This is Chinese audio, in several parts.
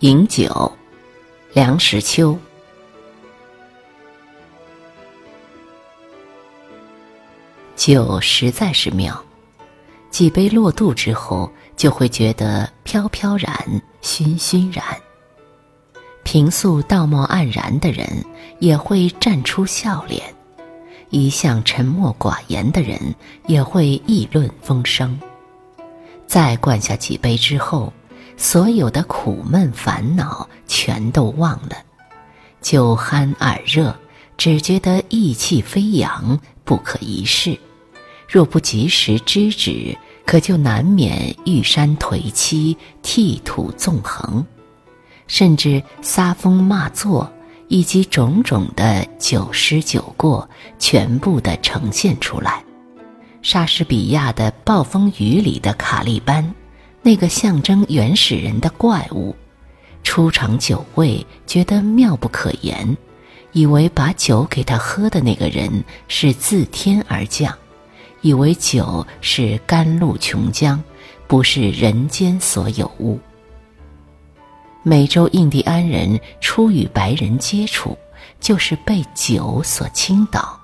饮酒，梁实秋。酒实在是妙，几杯落肚之后，就会觉得飘飘然、熏熏然。平素道貌岸然的人，也会绽出笑脸；一向沉默寡言的人，也会议论风生。再灌下几杯之后，所有的苦闷烦恼全都忘了，酒酣耳热，只觉得意气飞扬，不可一世。若不及时制止，可就难免玉山颓凄，涕土纵横，甚至撒疯骂作，以及种种的酒失酒过，全部的呈现出来。莎士比亚的《暴风雨》里的卡利班。那个象征原始人的怪物，出尝酒味，觉得妙不可言，以为把酒给他喝的那个人是自天而降，以为酒是甘露琼浆，不是人间所有物。美洲印第安人初与白人接触，就是被酒所倾倒，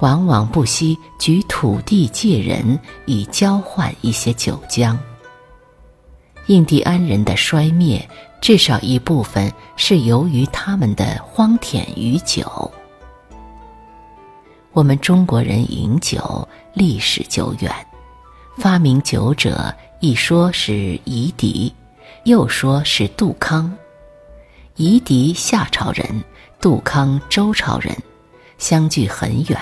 往往不惜举土地借人，以交换一些酒浆。印第安人的衰灭，至少一部分是由于他们的荒田与酒。我们中国人饮酒历史久远，发明酒者一说是夷狄，又说是杜康。夷狄夏朝人，杜康周朝人，相距很远，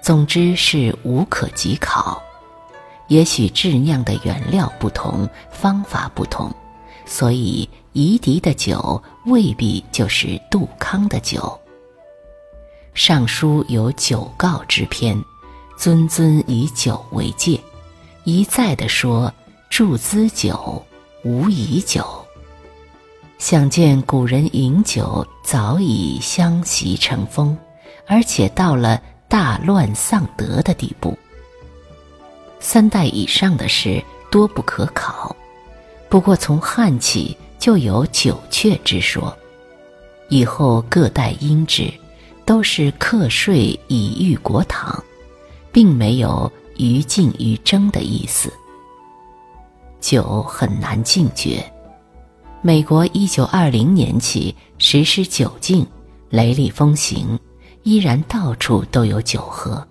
总之是无可稽考。也许制酿的原料不同，方法不同，所以夷狄的酒未必就是杜康的酒。《尚书》有酒告之篇，谆谆以酒为戒，一再的说注资酒，无以酒。想见古人饮酒早已相习成风，而且到了大乱丧德的地步。三代以上的事多不可考，不过从汉起就有酒阙之说，以后各代因之，都是课税以御国帑，并没有于禁于征的意思。酒很难禁绝，美国一九二零年起实施酒禁，雷厉风行，依然到处都有酒喝。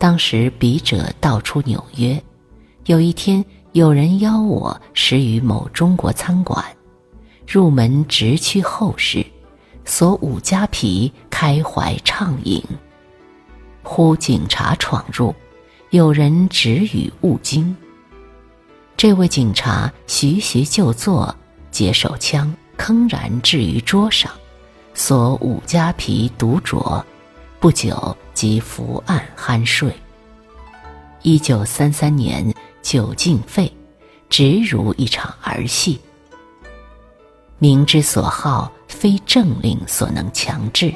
当时笔者道出纽约，有一天有人邀我食于某中国餐馆，入门直趋后室，所五家皮开怀畅饮。忽警察闯入，有人指语勿惊。这位警察徐徐就坐，解手枪，铿然置于桌上，所五家皮独酌。不久即伏案酣睡。一九三三年酒尽废，直如一场儿戏。民之所好，非政令所能强制。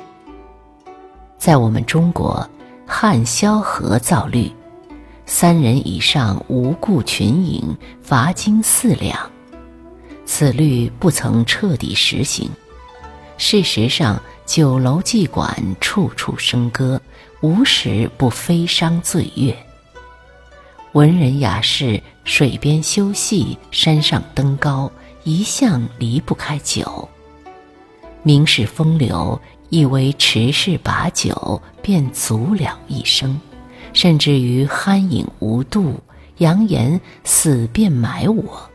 在我们中国，汉萧何造律，三人以上无故群饮，罚金四两。此律不曾彻底实行。事实上，酒楼妓馆处处笙歌，无时不飞觞醉月。文人雅士水边休憩，山上登高，一向离不开酒。名士风流，以为持世把酒便足了一生，甚至于酣饮无度，扬言死便埋我。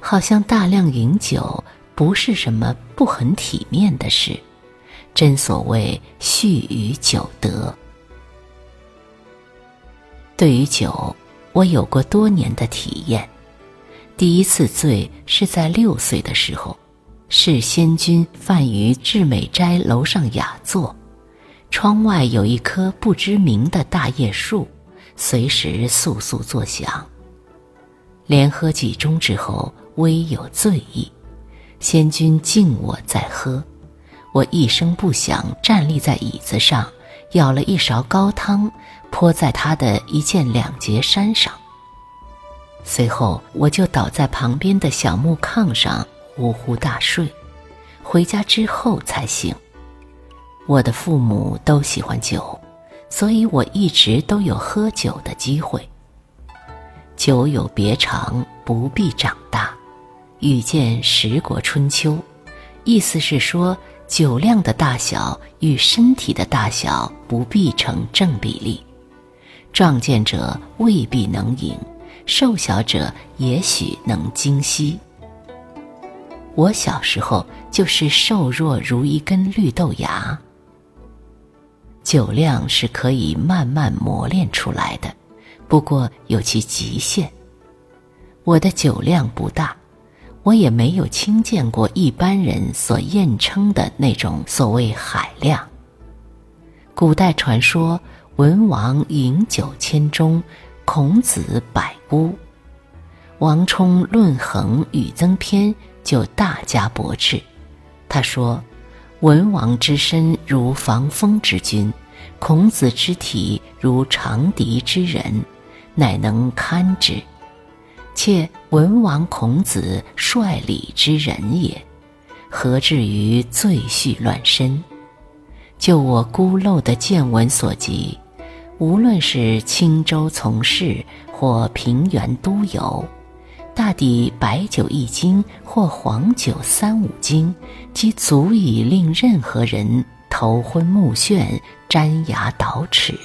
好像大量饮酒不是什么不很体面的事。真所谓蓄于酒德。对于酒，我有过多年的体验。第一次醉是在六岁的时候，是仙君泛于至美斋楼上雅座，窗外有一棵不知名的大叶树，随时簌簌作响。连喝几盅之后，微有醉意，仙君敬我再喝。我一声不响站立在椅子上，舀了一勺高汤，泼在他的一件两截衫上。随后，我就倒在旁边的小木炕上，呼呼大睡，回家之后才醒。我的父母都喜欢酒，所以我一直都有喝酒的机会。酒有别长，不必长大。遇见十国春秋，意思是说酒量的大小与身体的大小不必成正比例。壮健者未必能饮，瘦小者也许能精吸。我小时候就是瘦弱如一根绿豆芽。酒量是可以慢慢磨练出来的，不过有其极限。我的酒量不大，我也没有亲见过一般人所验称的那种所谓海量。古代传说文王饮酒千钟，孔子百孤。王充《论衡·与增篇》就大加驳斥，他说。文王之身如防风之君，孔子之体如长笛之人，乃能堪之。且文王、孔子率礼之人也，何至于醉序乱身？就我孤陋的见闻所及，无论是青州从事或平原都游。大抵白酒一斤或黄酒三五斤，即足以令任何人头昏目眩、粘牙倒齿。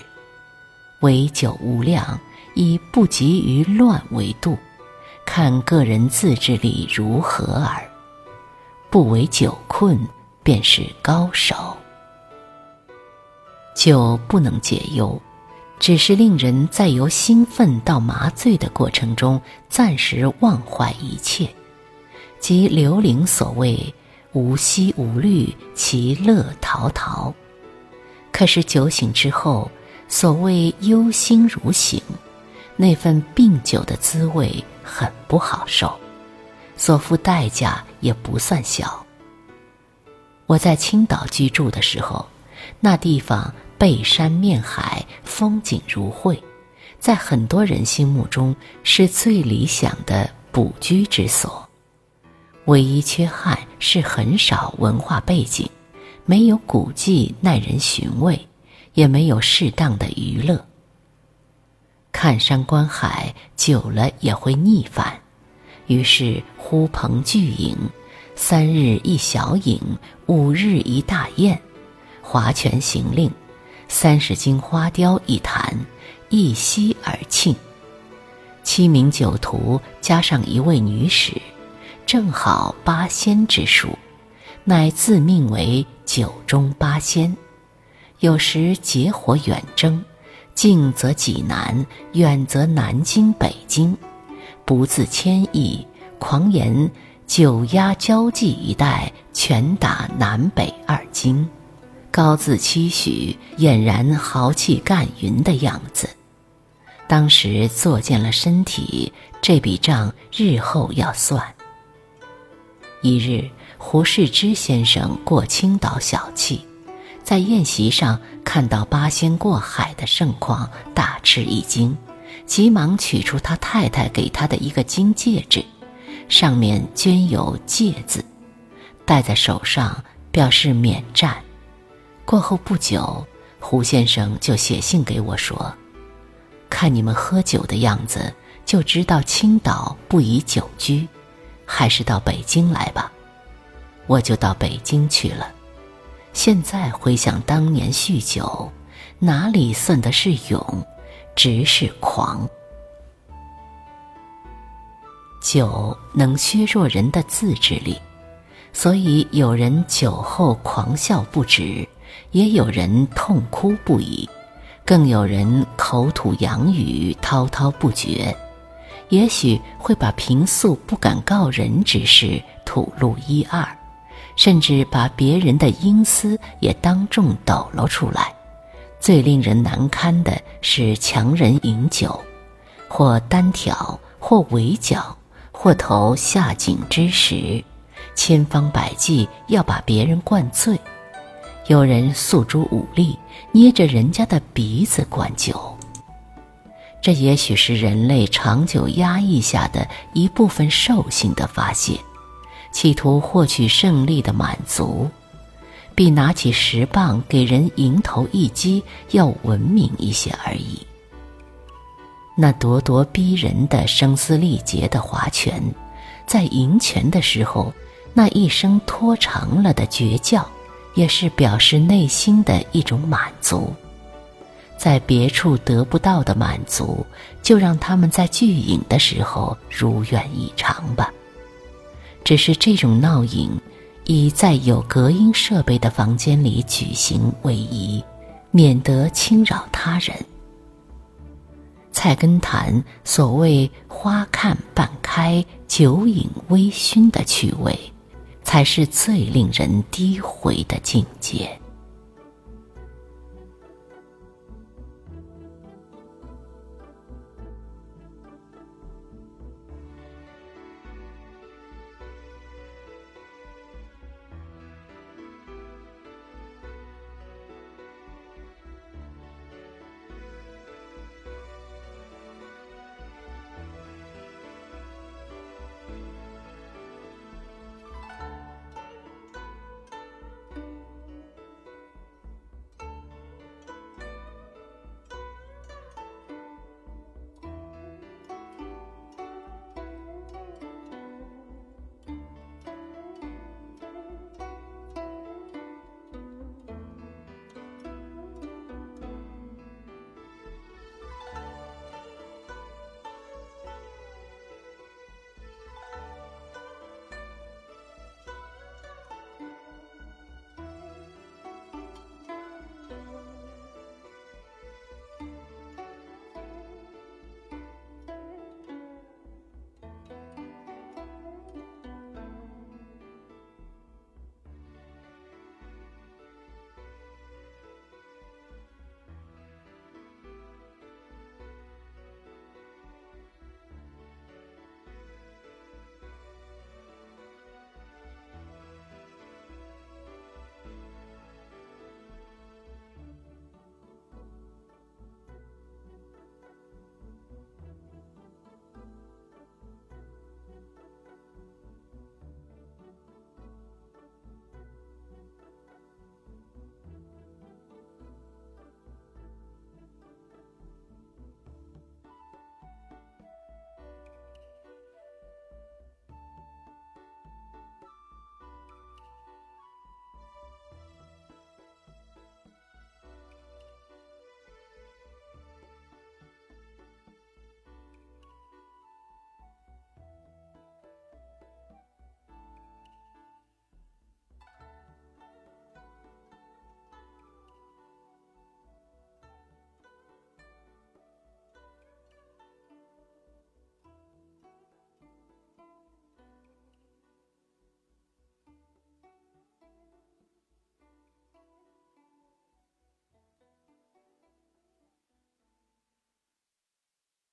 唯酒无量，以不及于乱为度，看个人自制力如何耳。不为酒困，便是高手。酒不能解忧。只是令人在由兴奋到麻醉的过程中暂时忘怀一切，即刘伶所谓“无息无虑，其乐陶陶”。可是酒醒之后，所谓“忧心如醒”，那份病酒的滋味很不好受，所付代价也不算小。我在青岛居住的时候，那地方。背山面海，风景如绘，在很多人心目中是最理想的补居之所。唯一缺憾是很少文化背景，没有古迹耐人寻味，也没有适当的娱乐。看山观海久了也会腻烦，于是呼朋聚饮，三日一小饮，五日一大宴，划拳行令。三十斤花雕一坛，一吸而尽。七名酒徒加上一位女使，正好八仙之数，乃自命为酒中八仙。有时结伙远征，近则济南，远则南京、北京，不自谦意，狂言九压交际一带，拳打南北二京。高自期许，俨然豪气干云的样子。当时作践了身体，这笔账日后要算。一日，胡适之先生过青岛小憩，在宴席上看到八仙过海的盛况，大吃一惊，急忙取出他太太给他的一个金戒指，上面镌有“戒”字，戴在手上表示免战。过后不久，胡先生就写信给我说：“看你们喝酒的样子，就知道青岛不宜久居，还是到北京来吧。”我就到北京去了。现在回想当年酗酒，哪里算得是勇，只是狂。酒能削弱人的自制力，所以有人酒后狂笑不止。也有人痛哭不已，更有人口吐洋语滔滔不绝，也许会把平素不敢告人之事吐露一二，甚至把别人的阴私也当众抖露出来。最令人难堪的是强人饮酒，或单挑，或围剿，或投下井之石，千方百计要把别人灌醉。有人诉诸武力，捏着人家的鼻子灌酒。这也许是人类长久压抑下的一部分兽性的发泄，企图获取胜利的满足，比拿起石棒给人迎头一击要文明一些而已。那咄咄逼人的声嘶力竭的划拳，在赢拳的时候，那一声拖长了的绝叫，也是表示内心的一种满足。在别处得不到的满足，就让他们在聚影的时候如愿以偿吧。只是这种闹影，以在有隔音设备的房间里举行为宜，免得侵扰他人。菜根谭所谓“花看半开，酒饮微醺”的趣味，才是最令人低回的境界。